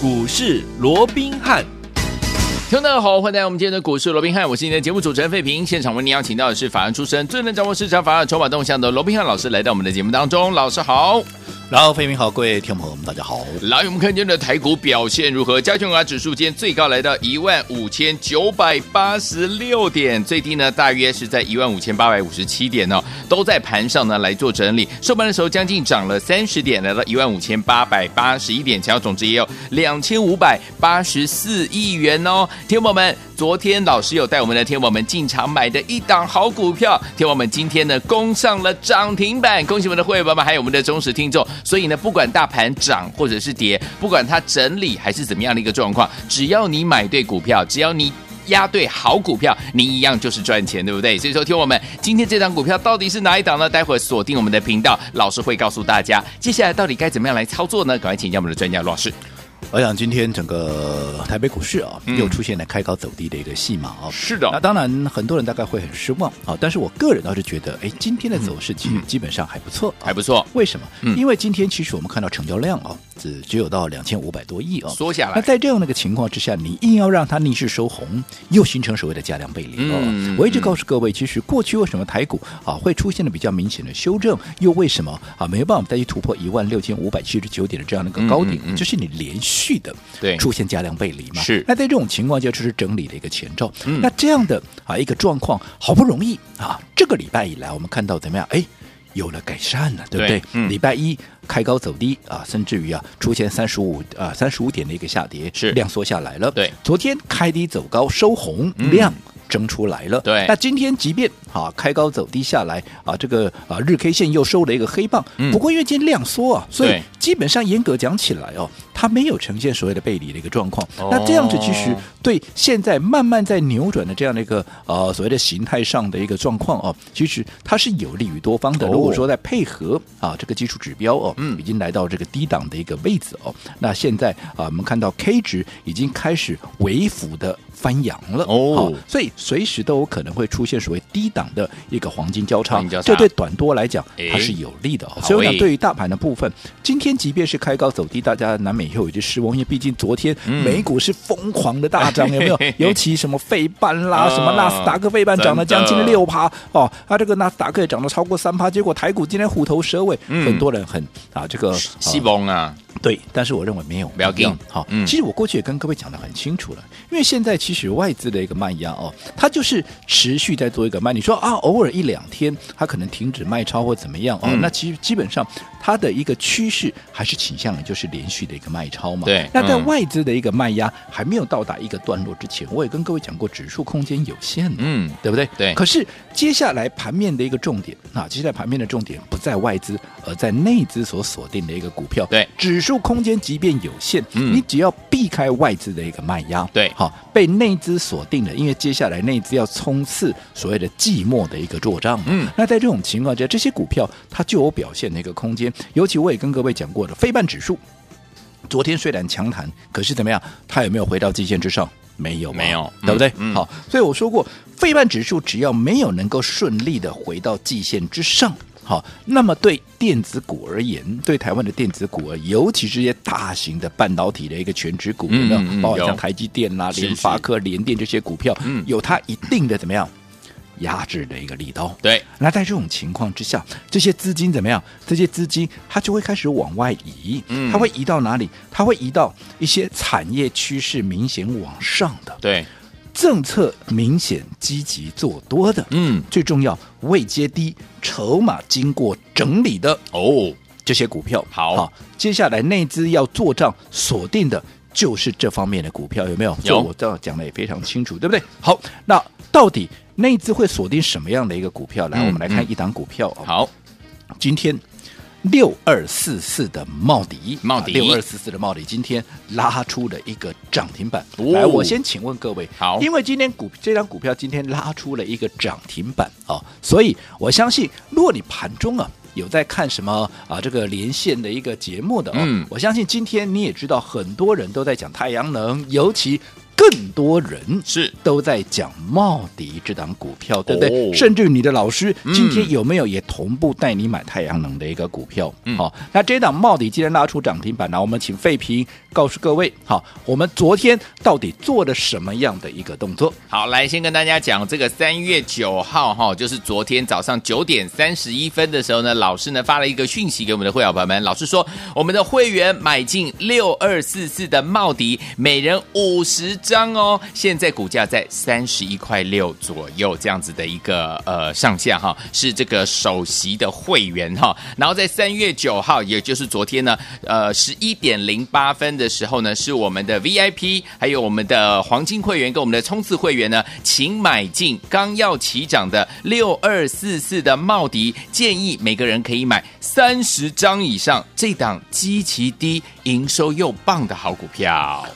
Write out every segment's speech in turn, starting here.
股市罗宾汉。听众大家好，欢迎来到我们今天的股市罗宾汉，我是你的节目主持人费平。现场为您邀请到的是法案出身、最能掌握市场法案筹码动向的罗宾汉老师，来到我们的节目当中。老师好。然后，飞明好，各位听众朋友们，大家好。来，我们看今天的台股表现如何？加权股指数今天最高来到一万五千九百八十六点，最低呢大约是在一万五千八百五十七点哦，都在盘上呢来做整理。收盘的时候将近涨了三十点，来到一万五千八百八十一点，成交总值也有两千五百八十四亿元哦。听众友们，昨天老师有带我们的听众朋友们进场买的一档好股票，听众朋友们今天呢攻上了涨停板，恭喜我们的会员们，还有我们的忠实听众。所以呢，不管大盘涨或者是跌，不管它整理还是怎么样的一个状况，只要你买对股票，只要你压对好股票，你一样就是赚钱，对不对？所以说，听我们今天这档股票到底是哪一档呢？待会儿锁定我们的频道，老师会告诉大家，接下来到底该怎么样来操作呢？赶快请教我们的专家罗老师。我想今天整个台北股市啊，又出现了开高走低的一个戏码啊。是的，那当然很多人大概会很失望啊。但是我个人倒是觉得，哎，今天的走势其实基本上还不错，还不错。为什么？因为今天其实我们看到成交量啊，只只有到两千五百多亿啊，缩下来。那在这样的一个情况之下，你硬要让它逆势收红，又形成所谓的价量背离哦。我一直告诉各位，其实过去为什么台股啊会出现的比较明显的修正，又为什么啊没有办法再去突破一万六千五百七十九点的这样的一个高点，就是你连续的对。出现价量背离嘛？是。那在这种情况下，就是整理的一个前兆。嗯。那这样的啊一个状况，好不容易啊，这个礼拜以来，我们看到怎么样？哎，有了改善了，对不对？嗯。礼拜一开高走低啊，甚至于啊出现三十五啊三十五点的一个下跌，是量缩下来了。对。昨天开低走高收红，量蒸出来了。对。那今天即便啊开高走低下来啊，这个啊日 K 线又收了一个黑棒。嗯。不过因为今天量缩啊，所以基本上严格讲起来哦。它没有呈现所谓的背离的一个状况，那这样子其实对现在慢慢在扭转的这样的一个呃所谓的形态上的一个状况哦，其实它是有利于多方的。如果说在配合啊这个基础指标哦，嗯，已经来到这个低档的一个位置哦，那现在啊我们看到 K 值已经开始微幅的翻扬了。哦，所以随时都有可能会出现所谓低档的一个黄金交叉，这对短多来讲它是有利的。所以我讲对于大盘的部分，今天即便是开高走低，大家难免。以后有些失望，因为毕竟昨天美股是疯狂的大涨，有没有？尤其什么费半啦，什么纳斯达克费半涨了将近六趴哦，啊，这个纳斯达克也涨了超过三趴，结果台股今天虎头蛇尾，很多人很啊，这个西崩啊。对，但是我认为没有，不要紧。好，其实我过去也跟各位讲的很清楚了，因为现在其实外资的一个卖压哦，它就是持续在做一个卖。你说啊，偶尔一两天它可能停止卖超或怎么样哦，那其实基本上它的一个趋势还是倾向于就是连续的一个卖。卖超嘛，对，那在外资的一个卖压还没有到达一个段落之前，我也跟各位讲过，指数空间有限，嗯，对不对？对。可是接下来盘面的一个重点啊，接下来盘面的重点不在外资，而在内资所锁定的一个股票。对，指数空间即便有限，嗯，你只要避开外资的一个卖压，对，好，被内资锁定了，因为接下来内资要冲刺所谓的寂寞的一个作账，嗯，那在这种情况下，这些股票它就有表现的一个空间。尤其我也跟各位讲过的，非半指数。昨天虽然强弹，可是怎么样？它有没有回到季线之上？没有，没有，对不对？嗯、好，所以我说过，费半指数只要没有能够顺利的回到季线之上，好，那么对电子股而言，对台湾的电子股而言，尤其是这些大型的半导体的一个全值股，嗯、有没有？包括像台积电啦、啊、联发科、联电这些股票，嗯，有它一定的怎么样？压制的一个力道，对。那在这种情况之下，这些资金怎么样？这些资金它就会开始往外移，嗯，它会移到哪里？它会移到一些产业趋势明显往上的，对，政策明显积极做多的，嗯，最重要未接低、筹码经过整理的哦，这些股票。好，好，接下来内资要做账锁定的就是这方面的股票，有没有？有，我这样讲的也非常清楚，对不对？好，那到底？内资会锁定什么样的一个股票？来，我们来看一档股票。好，今天六二四四的茂迪，茂迪六二四四的茂迪今天拉出了一个涨停板。来，我先请问各位，好，因为今天股这张股票今天拉出了一个涨停板啊，所以我相信，如果你盘中啊有在看什么啊这个连线的一个节目的，嗯，我相信今天你也知道，很多人都在讲太阳能，尤其。更多人是都在讲茂迪这档股票，对不对？哦甚至于你的老师嗯今天有没有也同步带你买太阳能的一个股票？嗯好、那这档茂迪既然拉出涨停板，那我们请费平告诉各位，好，我们昨天到底做了什么样的一个动作？好，来先跟大家讲这个三月九号哈，就是昨天早上九点三十一分的时候呢，老师呢发了一个讯息给我们的会员朋友们，老师说我们的会员买进六二四四的茂迪，每人五十张哦，现在股价在三十一块六左右这样子的一个呃上下哈，是这个首席的会员哈，然后在三月九号，也就是昨天呢，呃十一点零八分的时候呢，是我们的 VIP 还有我们的黄金会员跟我们的冲刺会员呢，请买进刚要起涨的六二四四的茂迪，建议每个人可以买三十张以上，这档基期低、营收又棒的好股票。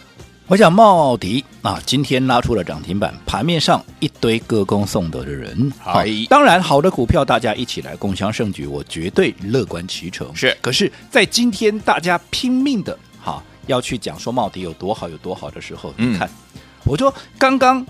我想茂迪啊，今天拉出了涨停板，盘面上一堆歌功颂德的人，好当然好的股票大家一起来共享盛举，我绝对乐观其成。是。可是，在今天大家拼命的哈要去讲说茂迪有多好有多好的时候，嗯你看，我说刚刚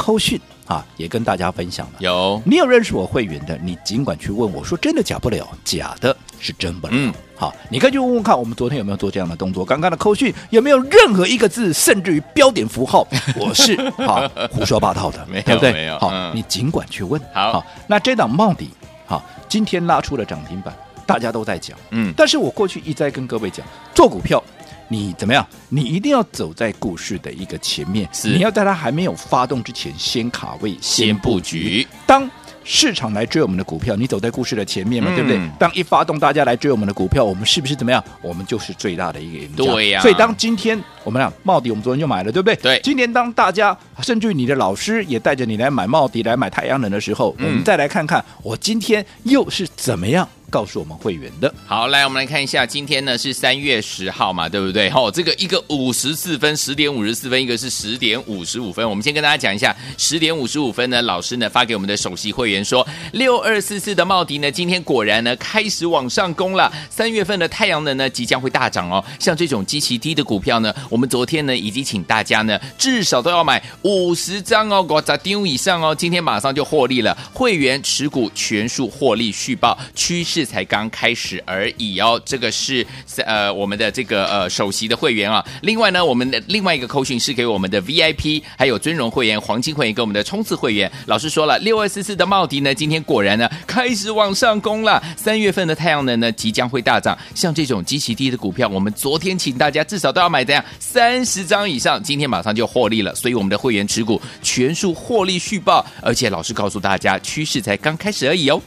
扣讯啊也跟大家分享了，有你有认识我会员的，你尽管去问我说真的假不了，假的是真不了。嗯好，你可以去问问看，我们昨天有没有做这样的动作？刚刚的扣讯有没有任何一个字，甚至于标点符号，我是好胡说八道的，没有对不对？没有好，嗯你尽管去问。好那这档茂底，好，今天拉出了涨停板，大家都在讲，嗯但是我过去一再跟各位讲，做股票。你怎么样？你一定要走在故事的一个前面，是你要在它还没有发动之前先卡位、先布局。当市场来追我们的股票，你走在故事的前面嘛，嗯对不对？当一发动，大家来追我们的股票，我们是不是怎么样？我们就是最大的一个赢家。对呀所以当今天我们俩茂迪，我们昨天就买了，对不对？对今天当大家甚至于你的老师也带着你来买茂迪、来买太阳能的时候，嗯我们再来看看我今天又是怎么样告诉我们会员的。好，来我们来看一下，今天呢是三月十号嘛，对不对？哦、这个一个五十四分，十点五十四分，一个是十点五十五分。我们先跟大家讲一下，十点五十五分呢，老师呢发给我们的首席会员说，六二四四的茂迪呢，今天果然呢开始往上攻了。三月份的太阳能呢即将会大涨哦。像这种极其低的股票呢，我们昨天呢已经请大家呢至少都要买五十张哦，五十张以上哦。今天马上就获利了，会员持股全数获利续报，趋势才刚开始而已哦。这个是呃我们的这个呃首席的会员啊。另外呢，我们的另外一个扣讯是给我们的 VIP，还有尊荣会员、黄金会员跟我们的冲刺会员。老师说了，六二四四的茂迪呢，今天果然呢开始往上攻了。三月份的太阳能呢即将会大涨，像这种极其低的股票，我们昨天请大家至少都要买怎样三十张以上，今天马上就获利了。所以我们的会员持股全数获利续报，而且老师告诉大家，趋势才刚开始而已哦。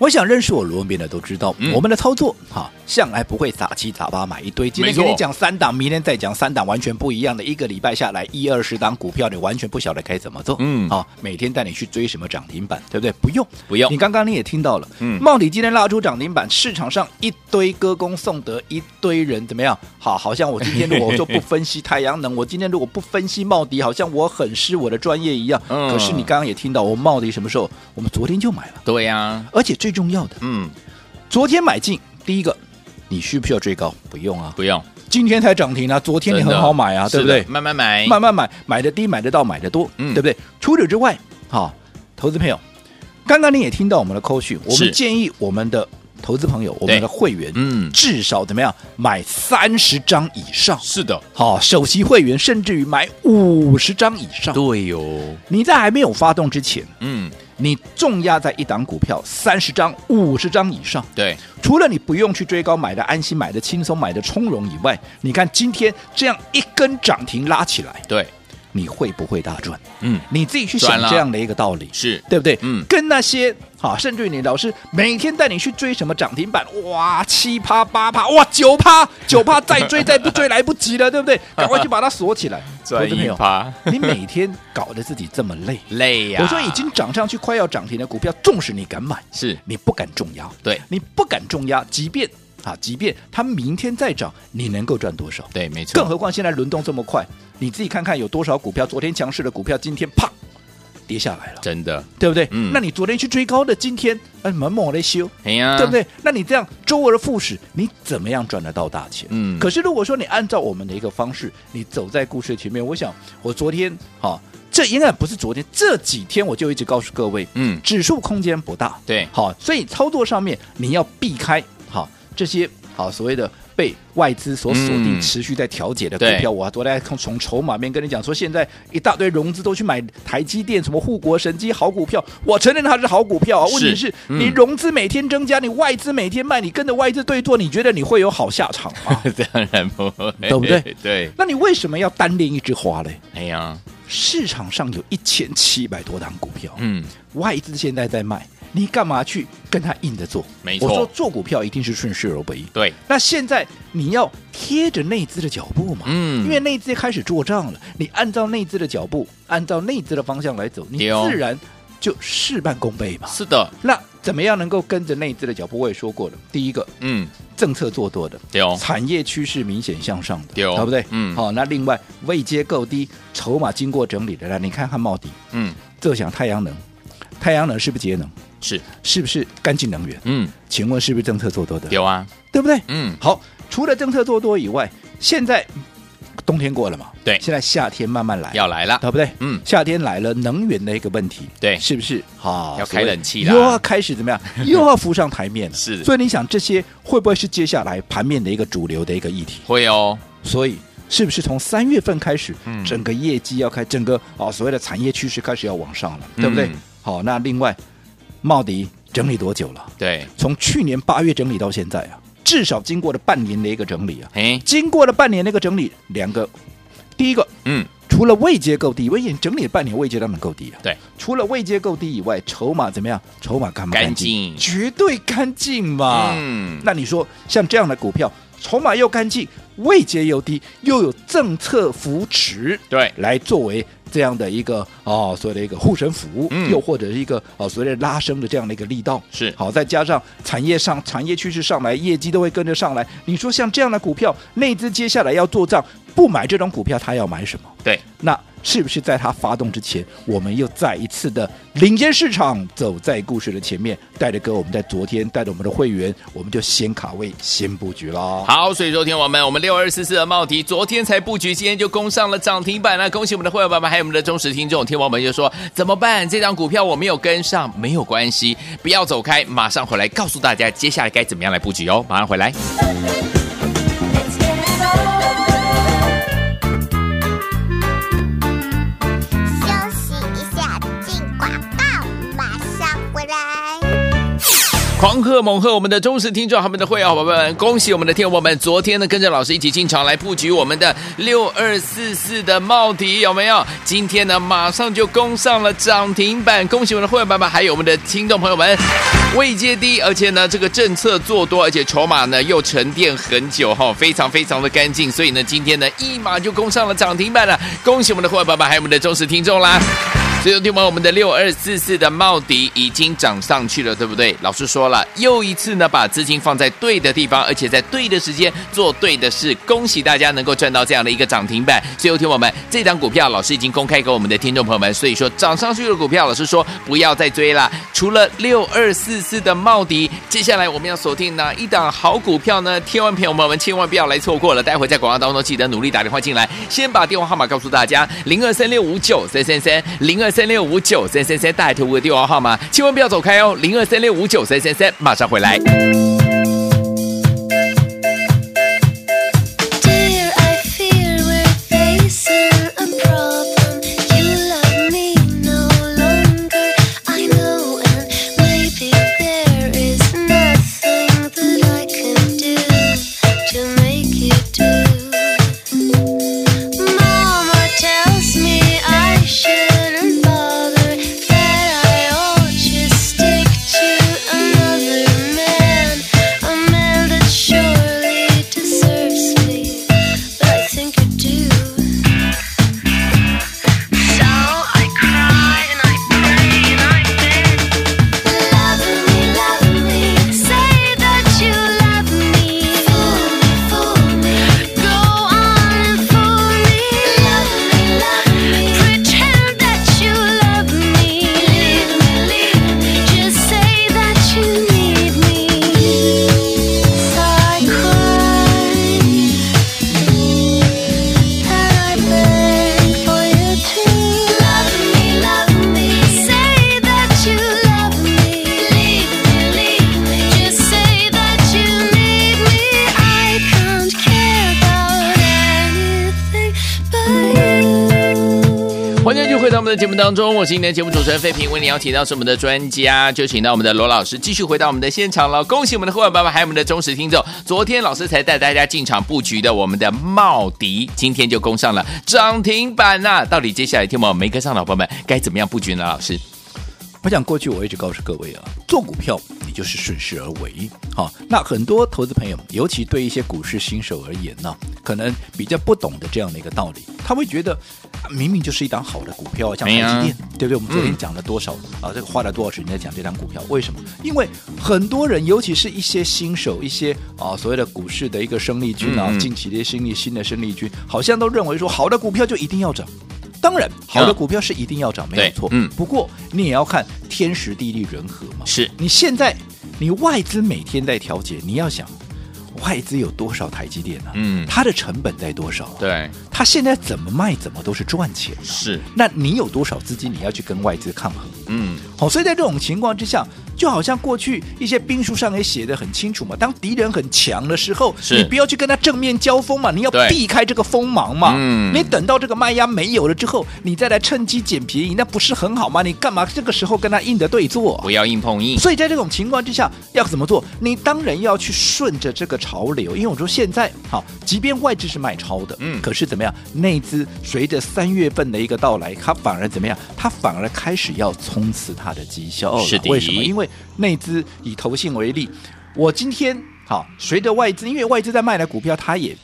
我想认识我罗文斌的都知道，嗯我们的操作哈，向来不会杂七杂八买一堆。今天给你讲三档，明天再讲三档，完全不一样的。一个礼拜下来，一二十档股票，你完全不晓得该怎么做。嗯啊，每天带你去追什么涨停板，对不对？不用，不用你刚刚你也听到了，嗯茂迪今天拉出涨停板，市场上一堆歌功颂德，一堆人怎么样？好，好像我今天如果就不分析太阳能，我今天如果不分析茂迪，好像我很失我的专业一样。嗯可是你刚刚也听到，我茂迪什么时候？我们昨天就买了，对呀、而且最重要的。嗯，昨天买进，第一个，你需不需要追高？不用啊，不用，今天才涨停啊，昨天你很好买啊，对不对？慢慢买，慢慢买，买的低，买得到，买的多，嗯。对不对？除此之外，好，投资朋友，刚刚你也听到我们的扣讯，我们建议我们的投资朋友，我们的会员，嗯。至少怎么样买三十张以上，是的，好，首席会员甚至于买五十张以上。对哟，你在还没有发动之前，嗯，你重压在一档股票三十张、五十张以上，对，除了你不用去追高，买的安心、买的轻松、买的从容以外，你看今天这样一根涨停拉起来，对，你会不会大赚？嗯，你自己去想这样的一个道理，是，对不对？嗯。跟那些好，甚至于你老师每天带你去追什么涨停板，哇，七趴八趴，哇，九趴九趴，再追再不追来不及了，对不对？赶快去把它锁起来，投资朋友趴，你每天搞得自己这么累。累呀、我说已经涨上去快要涨停的股票，纵使你敢买，是。你不敢重压，对。你不敢重压，即便啊，即便它明天再涨，你能够赚多少？对，没错，更何况现在轮动这么快，你自己看看有多少股票，昨天强势的股票，今天啪跌下来了，真的，对不对？嗯那你昨天去追高的，今天哎猛猛的修，哎呀，对不？对？那你这样周而复始，你怎么样赚得到大钱？嗯可是如果说你按照我们的一个方式，你走在故事前面，我想我昨天哈、这应该不是昨天，这几天我就一直告诉各位，嗯指数空间不大，对好，所以操作上面你要避开好这些好所谓的。被外资所锁定、嗯持续在调节的股对票，我昨天从从筹码面跟你讲说，现在一大堆融资都去买台积电，什么护国神机好股票，我承认它是好股票啊。问题是，嗯你融资每天增加，你外资每天卖，你跟着外资对做，你觉得你会有好下场吗？当然不会，对不对？对，那你为什么要单练一枝花嘞？哎呀，市场上有一千七百多档股票，嗯，外资现在在卖，你干嘛去跟他硬着做？没错我说做股票一定是顺势而为。对，那现在你要贴着内资的脚步嘛，嗯因为内资开始做账了，你按照内资的脚步，按照内资的方向来走，你自然就事半功倍嘛。是的，那怎么样能够跟着内资的脚步？我也说过了，第一个嗯，政策做多的，对哦，产业趋势明显向上的，对哦对不对？嗯好、那另外位阶够低，筹码经过整理的，来你看看茂迪，嗯，这想太阳能，太阳能是不是节能？是，是不是干净能源？嗯，请问是不是政策做多的？有啊，对不对？嗯，好，除了政策做多以外，现在冬天过了嘛？对现在夏天慢慢来，要来了，对不对？嗯夏天来了，能源的一个问题，对是不是？好，要开冷气了又要开始怎么样？又要浮上台面了。是所以你想这些会不会是接下来盘面的一个主流的一个议题？会哦，所以是不是从三月份开始，嗯整个业绩要开，整个哦所谓的产业趋势开始要往上了，对不对？嗯好，那另外，茂迪整理多久了？对，从去年八月整理到现在啊，至少经过了半年的一个整理啊。哎，经过了半年的一个整理，两个，第一个，嗯，除了位阶够低，我已经整理了半年，位阶当然够低啊。对，除了位阶够低以外，筹码怎么样？筹码干不干净？干净绝对干净嘛。嗯那你说像这样的股票，筹码又干净，位阶又低，又有政策扶持，对，来作为这样的一个哦，所谓的一个护身符，嗯又或者是一个哦所谓的拉升的这样的一个力道，是好，再加上产业上产业趋势上来，业绩都会跟着上来。你说像这样的股票，内资接下来要做账，不买这种股票，他要买什么？对，那是不是在它发动之前，我们又再一次的领先市场，走在故事的前面，带着哥，我们在昨天带着我们的会员，我们就先卡位，先布局啦。好，所以昨天我们我们六二四四的茂迪，昨天才布局，今天就攻上了涨停板了。恭喜我们的会员爸爸，还有我们的忠实听众，听王们就说怎么办？这张股票我没有跟上，没有关系，不要走开，马上回来告诉大家接下来该怎么样来布局哦。马上回来。狂贺猛贺我们的忠实听众，他们的会员好朋友们，恭喜我们的听友们！昨天呢，跟着老师一起进场来布局我们的六二四四的帽底，有没有？今天呢，马上就攻上了涨停板，恭喜我们的会员爸爸，还有我们的听众朋友们，位阶低，而且呢，这个政策做多，而且筹码呢又沉淀很久哈，非常非常的干净，所以呢，今天呢一码就攻上了涨停板了，恭喜我们的会员爸爸，还有我们的忠实听众啦！所以，听完我们的六二四四的茂迪已经涨上去了，对不对？老师说了，又一次呢，把资金放在对的地方，而且在对的时间做对的事。恭喜大家能够赚到这样的一个涨停板。所以，听我们这档股票，老师已经公开给我们的听众朋友们。所以说，涨上去的股票，老师说不要再追了。除了六二四四的茂迪，接下来我们要锁定哪一档好股票呢？千万朋友们千万不要来错过了。待会在广告当中记得努力打电话进来，先把电话号码告诉大家：零二三六五九三三三，零二三六五九三三三，大海投顾的电话号码，千万不要走开哦，零二三六五九三三三，马上回来。节目当中，我是今天的节目主持人费平，为你邀请到是我们的专家，就请到我们的罗老师继续回到我们的现场了。恭喜我们的会员爸爸，还有我们的忠实听众。昨天老师才带大家进场布局的我们的茂迪，今天就攻上了涨停板呐、到底接下来听我们没跟上的伙伴们该怎么样布局呢？老师？我想过去我一直告诉各位啊，做股票你就是顺势而为。好，那很多投资朋友，尤其对一些股市新手而言呢，可能比较不懂的这样的一个道理，他会觉得、啊、明明就是一档好的股票，像台积电，对不对？我们昨天讲了多少、嗯、啊？这个花了多少时间在讲这档股票？为什么？因为很多人，尤其是一些新手，一些啊所谓的股市的一个生力军啊，嗯、近期的新力新的生力军，好像都认为说，好的股票就一定要涨。当然，好的股票是一定要涨，没有错。嗯，不过你也要看天时地利人和嘛。是你现在，你外资每天在调节，你要想。外资有多少台积电呢、啊？嗯，它的成本在多少、啊？对，它现在怎么卖怎么都是赚钱、啊。是，那你有多少资金你要去跟外资抗衡？嗯，好，所以在这种情况之下，就好像过去一些兵书上也写的很清楚嘛。当敌人很强的时候，你不要去跟他正面交锋嘛，你要避开这个锋芒嘛。嗯，你等到这个卖压没有了之后，你再来趁机捡便宜，那不是很好吗？你干嘛这个时候跟他硬的对坐？不要硬碰硬。所以在这种情况之下，要怎么做？你当然要去顺着这个潮流，因为我说现在好，即便外资是卖超的，嗯，可是怎么样？内资随着三月份的一个到来，它反而怎么样？它反而开始要冲刺它的绩效。是的，为什么？因为内资以投信为例，我今天好随着外资，因为外资在卖的股票，它也，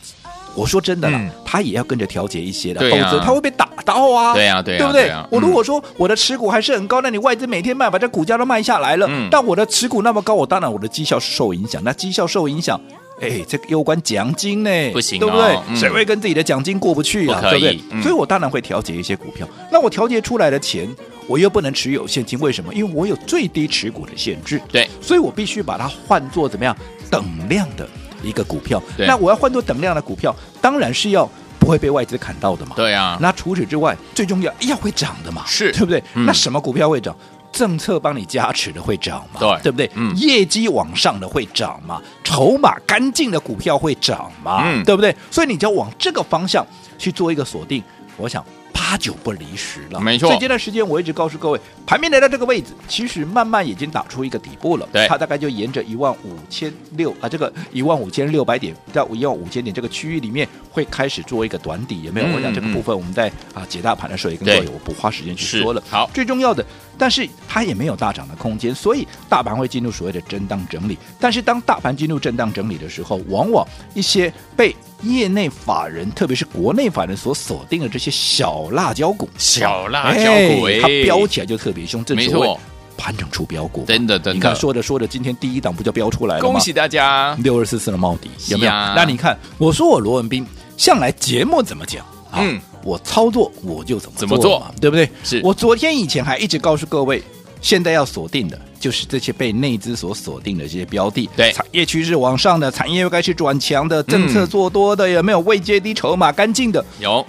我说真的啦，嗯、它也要跟着调节一些的，否则它会被打到啊。对呀、啊，对、啊，对不对？我如果说我的持股还是很高，那你外资每天卖，把这股价都卖下来了，嗯、但我的持股那么高，我当然我的绩效是受影响。那绩效受影响。哎，这个攸关奖金呢，不行、哦，对不对？嗯、谁会跟自己的奖金过不去啊？对不对？嗯、所以我当然会调节一些股票。那我调节出来的钱，我又不能持有现金，为什么？因为我有最低持股的限制。对，所以我必须把它换作怎么样等量的一个股票。那我要换作等量的股票，当然是要不会被外资砍到的嘛。对啊。那除此之外，最重要要会涨的嘛，是对不对？嗯、那什么股票会涨？政策帮你加持的会涨嘛？对，对不对？嗯，业绩往上的会涨嘛？筹码干净的股票会涨嘛？嗯，对不对？所以你就要往这个方向去做一个锁定。我想。八九不离十了，没错。所以这段时间我一直告诉各位，盘面来到这个位置，其实慢慢已经打出一个底部了。对，它大概就沿着一万五千六啊，这个一万五千六百点到一万五千点这个区域里面，会开始做一个短底，有没有？我讲这个部分，我们在啊解大盘的时候也跟各位我不花时间去说了。好，最重要的，但是它也没有大涨的空间，所以大盘会进入所谓的震荡整理。但是当大盘进入震荡整理的时候，往往一些被业内法人，特别是国内法人所锁定的这些小辣椒股，小辣椒股，哎，它飙起来就特别凶，正所谓，盘整出标股，真的，真的。你看，说着说着，今天第一档不就飙出来了吗？恭喜大家，六二四四的茂迪有没有？那你看，我说我罗文斌向来节目怎么讲？嗯，我操作我就怎么怎么做，对不对？是我昨天以前还一直告诉各位。现在要锁定的就是这些被内资所锁定的这些标的，对，产业趋势往上的，产业又开始转强的，政策做多的，有没有未接低、筹码干净的？有。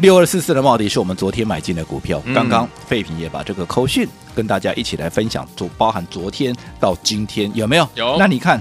六二四四的茂迪是我们昨天买进的股票，嗯、刚刚废品也把这个扣讯跟大家一起来分享，就包含昨天到今天有没有？有。那你看。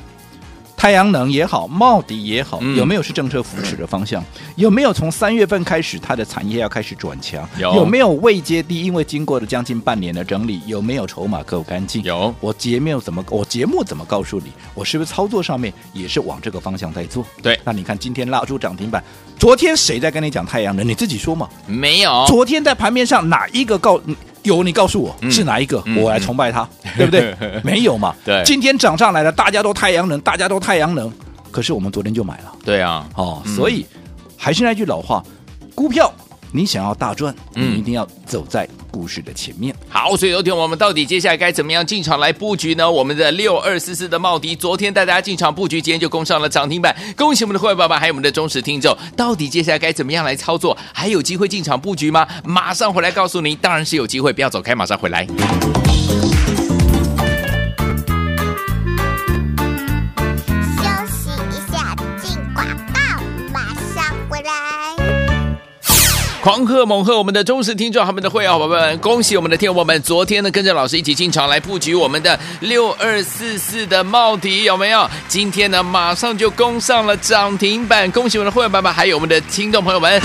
太阳能也好，茂迪也好，有没有是政策扶持的方向？嗯、有没有从三月份开始，它的产业要开始转强？有，有没有未接低？因为经过了将近半年的整理，有没有筹码够干净？有。我节目怎么？我节目怎么告诉你？我是不是操作上面也是往这个方向在做？对。那你看今天拉出涨停板，昨天谁在跟你讲太阳能？你自己说嘛。没有。昨天在盘面上哪一个告？有你告诉我是哪一个，我来崇拜他，对不对？没有嘛？对，今天涨上来了，大家都太阳能，大家都太阳能，可是我们昨天就买了。对啊，哦，所以还是那句老话，股票你想要大赚，你一定要走在故事的前面。好，所以昨天我们到底接下来该怎么样进场来布局呢？我们的六二四四的茂迪，昨天带大家进场布局，今天就攻上了涨停板，恭喜我们的会员爸爸，还有我们的忠实听众。到底接下来该怎么样来操作？还有机会进场布局吗？马上回来告诉您，当然是有机会，不要走开，马上回来。狂贺猛贺我们的忠实听众，他们的会员伙伴们，恭喜我们的天友们！昨天呢，跟着老师一起进场来布局我们的六二四四的帽底，有没有？今天呢，马上就攻上了涨停板，恭喜我们的会员伙伴们，还有我们的听众朋友们，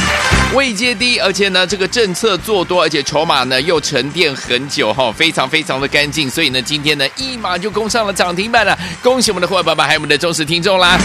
位阶低，而且呢，这个政策做多，而且筹码呢又沉淀很久哈，非常非常的干净，所以呢，今天呢一码就攻上了涨停板了，恭喜我们的会员伙伴们，还有我们的忠实听众啦！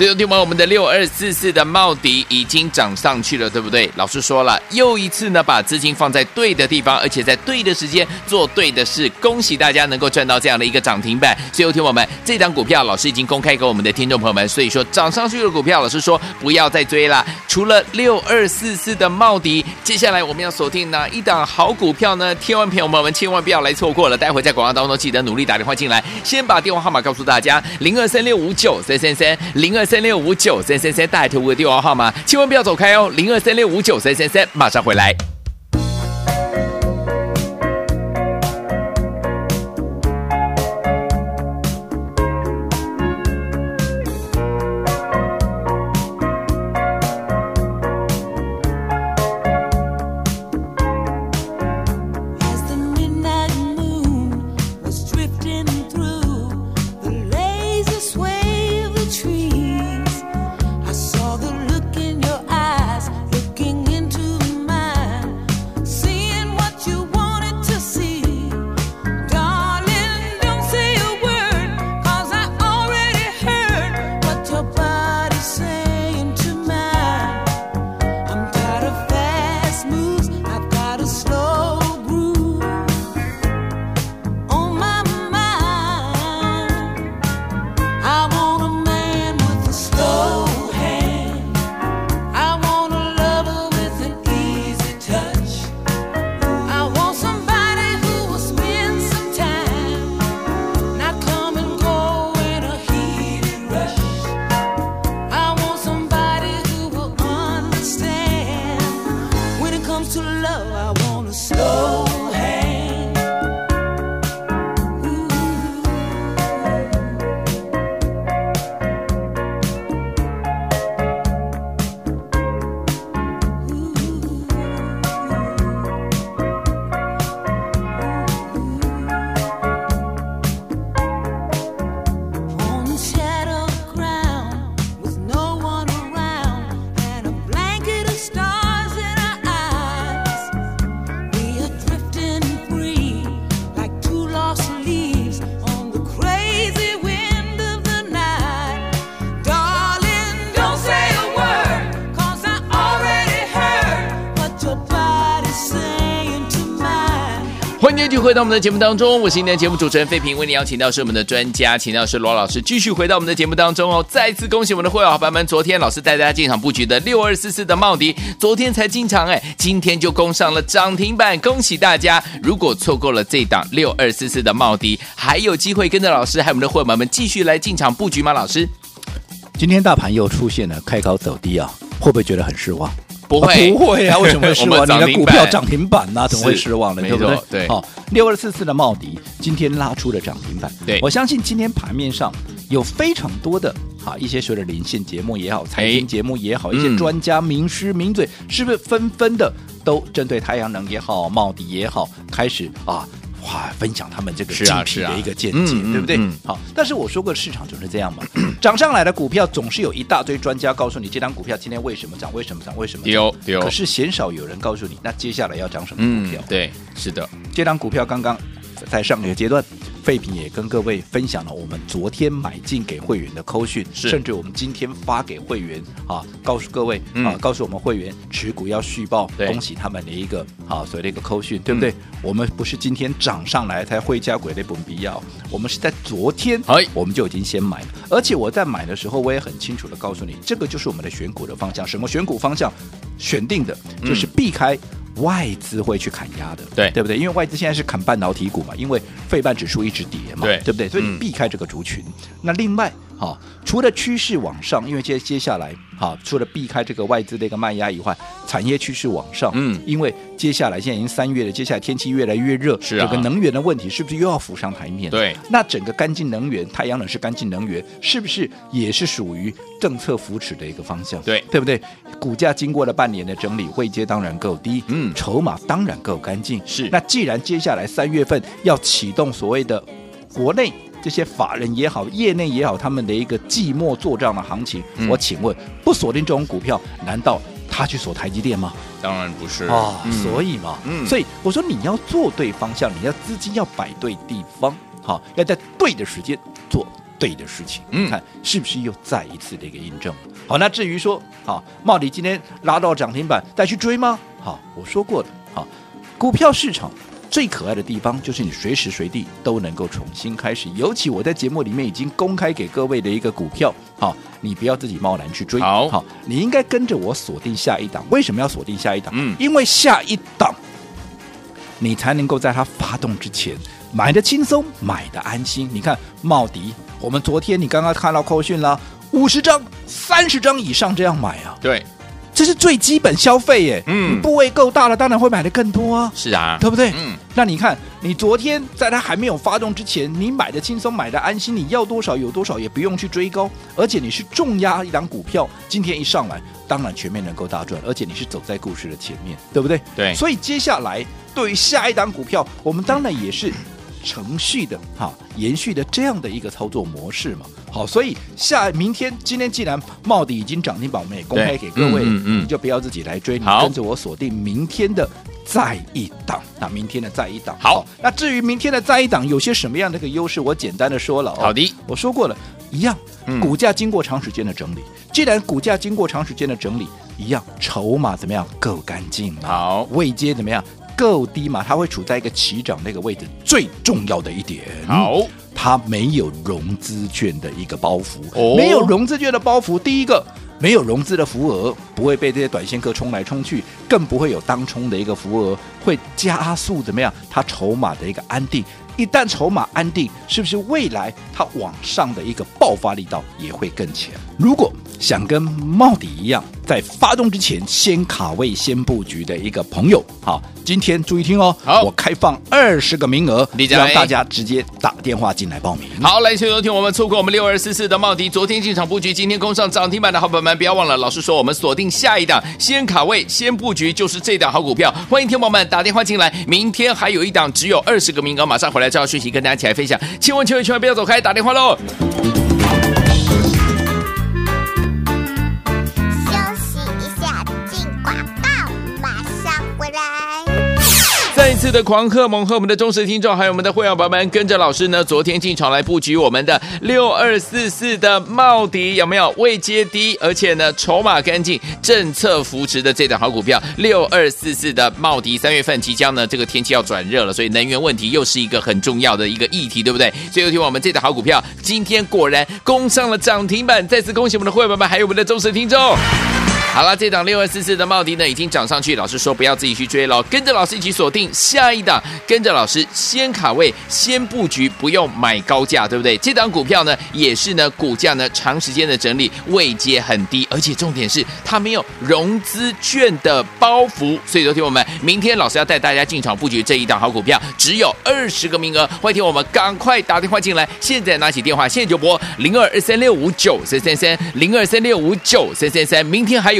所以，听完我们的六二四四的茂迪已经涨上去了，对不对？老师说了，又一次呢，把资金放在对的地方，而且在对的时间做对的事。恭喜大家能够赚到这样的一个涨停板。所以，听我们这档股票，老师已经公开给我们的听众朋友们。所以说，涨上去的股票，老师说不要再追了。除了六二四四的茂迪，接下来我们要锁定哪一档好股票呢？千万朋友们，千万不要来错过了。待会在广告当中记得努力打电话进来，先把电话号码告诉大家：零二三六五九三三三零二。三六五九三三三，大头屋的电话号码，千万不要走开哦，零二三六五九三三三，马上回来。回到我们的节目当中，我是今天节目主持人费平，为您邀请到是我们的专家，请到是罗老师，继续回到我们的节目当中哦。再次恭喜我们的会员伙伴们，昨天老师带大家进场布局的六二四四的茂迪，昨天才进场哎，今天就攻上了涨停板，恭喜大家！如果错过了这档六二四四的茂迪，还有机会跟着老师还有我们的会员们继续来进场布局吗？老师，今天大盘又出现了开高走低啊，会不会觉得很失望？不会、啊，不会啊！为什么会失望？你的股票涨停板呐、啊，怎么会失望呢？对不对？对，好，六二四四的茂迪今天拉出了涨停板。对，我相信今天盘面上有非常多的啊一些所谓的连线节目也好，财经节目也好，一些专家、名师、名嘴，是不是纷纷的都针对太阳能也好、茂迪也好，开始啊？哇，分享他们这个具体的一个见解，对不对？好，但是我说过，市场就是这样嘛，涨上来的股票总是有一大堆专家告诉你，这张股票今天为什么涨？为什么涨？为什么丢丢？可是鲜少有人告诉你，那接下来要涨什么股票？对，是的，这张股票刚刚在上个阶段。废品也跟各位分享了我们昨天买进给会员的扣讯，甚至我们今天发给会员啊，告诉各位啊，嗯、告诉我们会员持股要续报，恭喜他们的一个啊，所谓的一个扣讯，对不对？嗯、我们不是今天涨上来才会加鬼的本必要，我们是在昨天，我们就已经先买了，而且我在买的时候，我也很清楚的告诉你，这个就是我们的选股的方向，什么选股方向？选定的就是避开。外资会去砍压的，对对不对？因为外资现在是砍半导体股嘛，因为费半指数一直跌嘛，对对不对？所以你避开这个族群。嗯、那另外哈，除了趋势往上，因为接接下来哈，除了避开这个外资的一个卖压以外，产业趋势往上，嗯，因为接下来现在已经三月了，接下来天气越来越热，是啊这个能源的问题是不是又要浮上台面？对，那整个干净能源，太阳能是干净能源，是不是也是属于政策扶持的一个方向？对，对不对？股价经过了半年的整理，位阶当然够低，嗯筹码当然够干净。是那既然接下来三月份要启动所谓的国内这些法人也好，业内也好，他们的一个寂寞做账的行情，嗯我请问，不锁定这种股票，难道他去锁台积电吗？当然不是啊、嗯所以嘛，嗯所以我说你要做对方向，你要资金要摆对地方，好，要在对的时间做对的事情，看是不是又再一次的一个印证？好，那至于说，好，茂迪今天拉到涨停板，再去追吗？好，我说过了，好，股票市场。最可爱的地方就是你随时随地都能够重新开始，尤其我在节目里面已经公开给各位的一个股票，好，你不要自己贸然去追，好好，你应该跟着我锁定下一档。为什么要锁定下一档？嗯因为下一档你才能够在它发动之前买的轻松，买的安心。你看茂迪，我们昨天你刚刚看到扣讯了，五十张、三十张以上这样买啊，对，这是最基本消费耶。嗯你部位够大了，当然会买的更多啊。是啊，对不对？嗯，那你看，你昨天在它还没有发动之前，你买的轻松，买的安心，你要多少有多少，也不用去追高，而且你是重压一档股票，今天一上来，当然全面能够大赚，而且你是走在故事的前面，对不对？对所以接下来对于下一档股票，我们当然也是程序的哈，延续的这样的一个操作模式嘛。好，所以下明天今天既然茂迪已经涨停板，我们也公开给各位，嗯嗯嗯你就不要自己来追，你好跟着我锁定明天的再一档。那明天的再一档，好那至于明天的再一档有些什么样的一个优势，我简单的说了、哦。好的，我说过了，一样嗯，股价经过长时间的整理，既然股价经过长时间的整理，一样筹码怎么样够干净嘛？好位阶怎么样够低嘛？它会处在一个起涨那个位置，最重要的一点，好，它没有融资券的一个包袱，哦没有融资券的包袱。第一个，没有融资的浮额，不会被这些短线客冲来冲去，更不会有当冲的一个浮额，会加速怎么样？它筹码的一个安定。一旦筹码安定，是不是未来它往上的一个爆发力道也会更强？如果想跟茂迪一样，在发动之前先卡位、先布局的一个朋友，好，今天注意听哦，好我开放二十个名额，让大家直接打电话进来报名。好，来，请收听我们错过我们六二四四的茂迪，昨天进场布局，今天攻上涨停板的好朋友们，不要忘了，老师说我们锁定下一档，先卡位，先布局，就是这档好股票。欢迎听友们打电话进来，明天还有一档，只有二十个名额，马上回来这条讯息跟大家一起来分享。千万千万千万不要走开，打电话喽！次的狂贺猛贺我们的忠实听众，还有我们的会员宝宝们，跟着老师呢，昨天进场来布局我们的六二四四的茂迪，有没有未接低，而且呢筹码干净，政策扶持的这档好股票六二四四的茂迪，三月份即将呢这个天气要转热了，所以能源问题又是一个很重要的一个议题，对不对？所以有听我们这档好股票今天果然攻上了涨停板，再次恭喜我们的会员宝宝们，还有我们的忠实听众。好了，这档六二四四的茂迪呢已经涨上去，老师说不要自己去追了，跟着老师一起锁定下一档，跟着老师先卡位，先布局，不用买高价，对不对？这档股票呢也是呢股价呢长时间的整理，位阶很低，而且重点是它没有融资券的包袱，所以昨天我们明天老师要带大家进场布局这一档好股票，只有二十个名额，欢迎听我们赶快打电话进来，现在拿起电话，现在就拨零二二三六五九三三三零二三六五九三三三，明天还有